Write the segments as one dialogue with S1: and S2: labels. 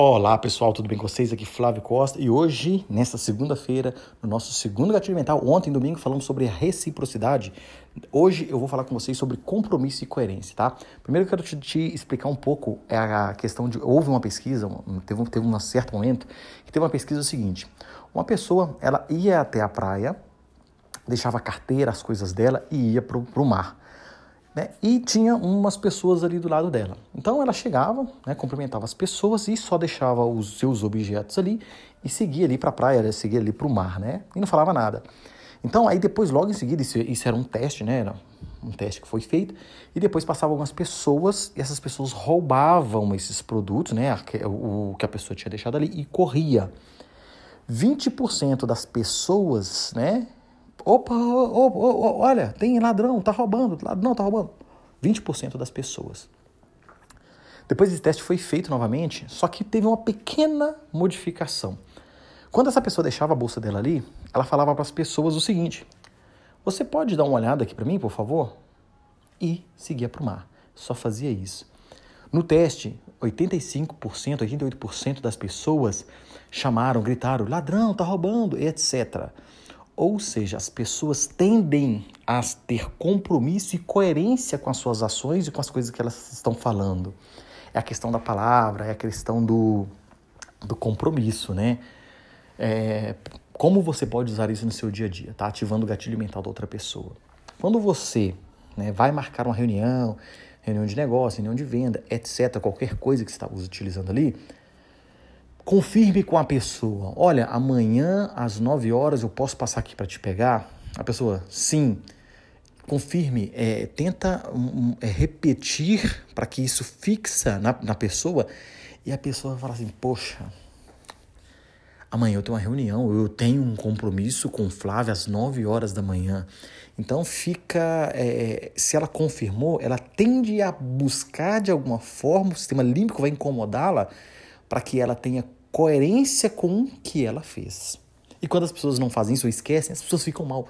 S1: Olá pessoal, tudo bem com vocês? Aqui Flávio Costa e hoje, nesta segunda-feira, no nosso segundo gatilho mental, ontem domingo falamos sobre a reciprocidade. Hoje eu vou falar com vocês sobre compromisso e coerência, tá? Primeiro eu quero te, te explicar um pouco é a questão de. Houve uma pesquisa, teve, teve um certo momento, que teve uma pesquisa o seguinte: uma pessoa ela ia até a praia, deixava a carteira, as coisas dela e ia para o mar. Né? E tinha umas pessoas ali do lado dela. Então ela chegava, né, cumprimentava as pessoas e só deixava os seus objetos ali e seguia ali para a praia, né, seguia ali para o mar, né? E não falava nada. Então aí depois, logo em seguida, isso, isso era um teste, né? Era um teste que foi feito, e depois passavam algumas pessoas, e essas pessoas roubavam esses produtos, né? O, o que a pessoa tinha deixado ali, e corria. 20% das pessoas, né, Opa, opa, opa, olha, tem ladrão, tá roubando, ladrão tá roubando. 20% das pessoas. Depois esse teste foi feito novamente, só que teve uma pequena modificação. Quando essa pessoa deixava a bolsa dela ali, ela falava para as pessoas o seguinte: Você pode dar uma olhada aqui para mim, por favor? E seguia para o mar. Só fazia isso. No teste, 85%, 88% das pessoas chamaram, gritaram: ladrão, tá roubando, etc. Ou seja, as pessoas tendem a ter compromisso e coerência com as suas ações e com as coisas que elas estão falando. É a questão da palavra, é a questão do, do compromisso, né? É, como você pode usar isso no seu dia a dia, tá? Ativando o gatilho mental da outra pessoa. Quando você né, vai marcar uma reunião, reunião de negócio, reunião de venda, etc., qualquer coisa que você está utilizando ali, confirme com a pessoa: olha, amanhã às 9 horas eu posso passar aqui para te pegar? A pessoa, sim. Confirme, é, tenta um, é, repetir para que isso fixa na, na pessoa e a pessoa fala assim: poxa, amanhã eu tenho uma reunião, eu tenho um compromisso com o Flávio às 9 horas da manhã. Então fica, é, se ela confirmou, ela tende a buscar de alguma forma, o sistema límbico vai incomodá-la para que ela tenha coerência com o que ela fez. E quando as pessoas não fazem isso ou esquecem, as pessoas ficam mal.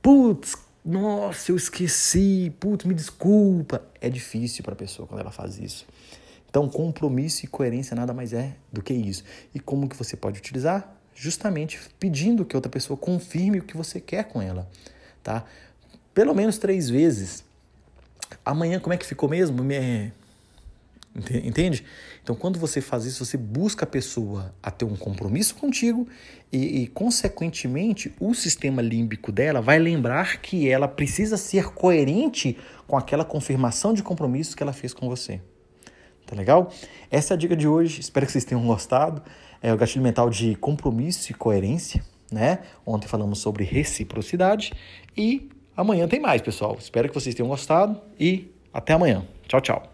S1: Putz, nossa, eu esqueci, putz, me desculpa. É difícil para a pessoa quando ela faz isso. Então, compromisso e coerência nada mais é do que isso. E como que você pode utilizar? Justamente pedindo que outra pessoa confirme o que você quer com ela, tá? Pelo menos três vezes. Amanhã, como é que ficou mesmo? Me, Entende? Então, quando você faz isso, você busca a pessoa a ter um compromisso contigo e, e, consequentemente, o sistema límbico dela vai lembrar que ela precisa ser coerente com aquela confirmação de compromisso que ela fez com você. Tá legal? Essa é a dica de hoje. Espero que vocês tenham gostado. É o gatilho mental de compromisso e coerência, né? Ontem falamos sobre reciprocidade e amanhã tem mais, pessoal. Espero que vocês tenham gostado e até amanhã. Tchau, tchau.